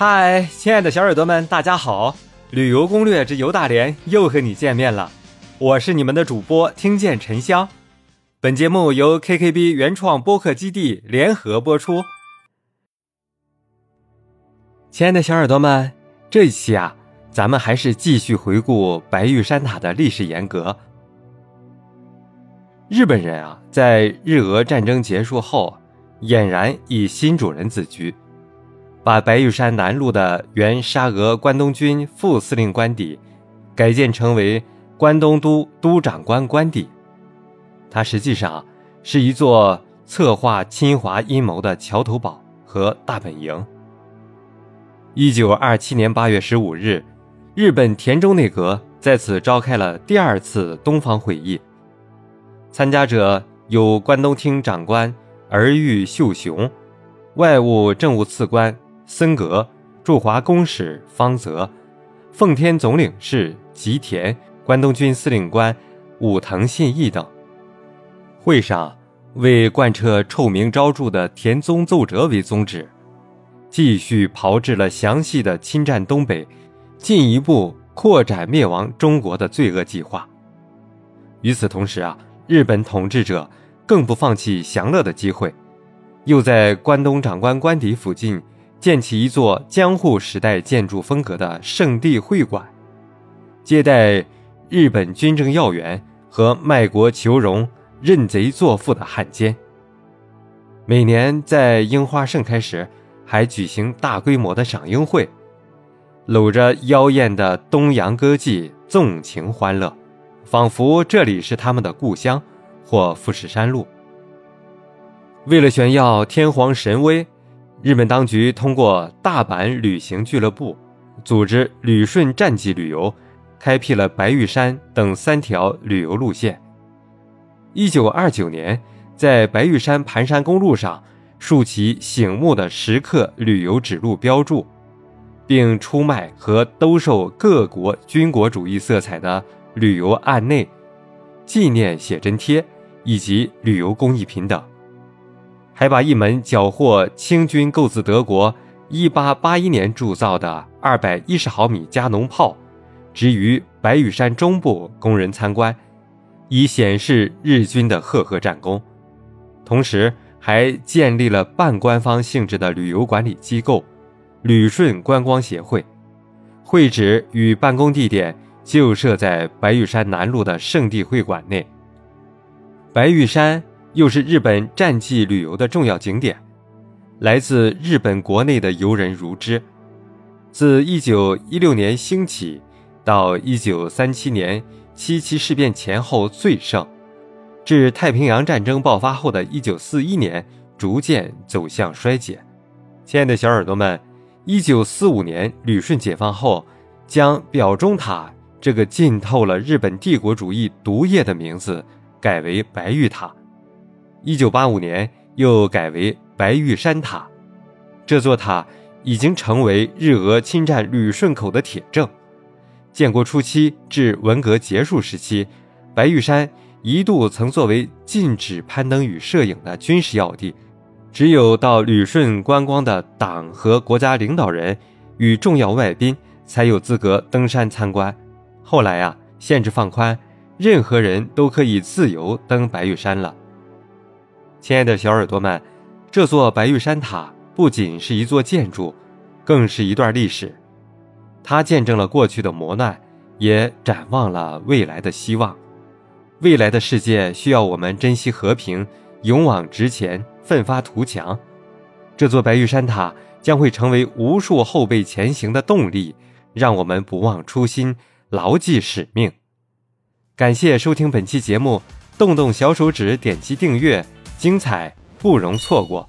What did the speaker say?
嗨，亲爱的小耳朵们，大家好！旅游攻略之游大连又和你见面了，我是你们的主播听见沉香。本节目由 KKB 原创播客基地联合播出。亲爱的小耳朵们，这一期啊，咱们还是继续回顾白玉山塔的历史沿革。日本人啊，在日俄战争结束后，俨然以新主人自居。把白玉山南麓的原沙俄关东军副司令官邸改建成为关东都督长官官邸，它实际上是一座策划侵华阴谋的桥头堡和大本营。一九二七年八月十五日，日本田中内阁在此召开了第二次东方会议，参加者有关东厅长官儿玉秀雄、外务政务次官。森格驻华公使方泽、奉天总领事吉田、关东军司令官武藤信义等。会上为贯彻臭名昭著的田宗奏折为宗旨，继续炮制了详细的侵占东北、进一步扩展灭亡中国的罪恶计划。与此同时啊，日本统治者更不放弃享乐的机会，又在关东长官官邸附近。建起一座江户时代建筑风格的圣地会馆，接待日本军政要员和卖国求荣、认贼作父的汉奸。每年在樱花盛开时，还举行大规模的赏樱会，搂着妖艳的东洋歌妓，纵情欢乐，仿佛这里是他们的故乡或富士山路。为了炫耀天皇神威。日本当局通过大阪旅行俱乐部组织旅顺战绩旅游，开辟了白玉山等三条旅游路线。一九二九年，在白玉山盘山公路上竖起醒目的石刻旅游指路标注，并出卖和兜售各国军国主义色彩的旅游案内、纪念写真贴以及旅游工艺品等。还把一门缴获清军购自德国1881年铸造的210毫米加农炮，置于白玉山中部供人参观，以显示日军的赫赫战功。同时，还建立了半官方性质的旅游管理机构——旅顺观光协会，会址与办公地点就设在白玉山南路的圣地会馆内。白玉山。又是日本战绩旅游的重要景点，来自日本国内的游人如织。自1916年兴起到1937年七七事变前后最盛，至太平洋战争爆发后的1941年逐渐走向衰减。亲爱的小耳朵们，1945年旅顺解放后，将表中塔这个浸透了日本帝国主义毒液的名字改为白玉塔。一九八五年又改为白玉山塔，这座塔已经成为日俄侵占旅顺口的铁证。建国初期至文革结束时期，白玉山一度曾作为禁止攀登与摄影的军事要地，只有到旅顺观光的党和国家领导人与重要外宾才有资格登山参观。后来啊，限制放宽，任何人都可以自由登白玉山了。亲爱的小耳朵们，这座白玉山塔不仅是一座建筑，更是一段历史。它见证了过去的磨难，也展望了未来的希望。未来的世界需要我们珍惜和平，勇往直前，奋发图强。这座白玉山塔将会成为无数后辈前行的动力，让我们不忘初心，牢记使命。感谢收听本期节目，动动小手指点击订阅。精彩不容错过。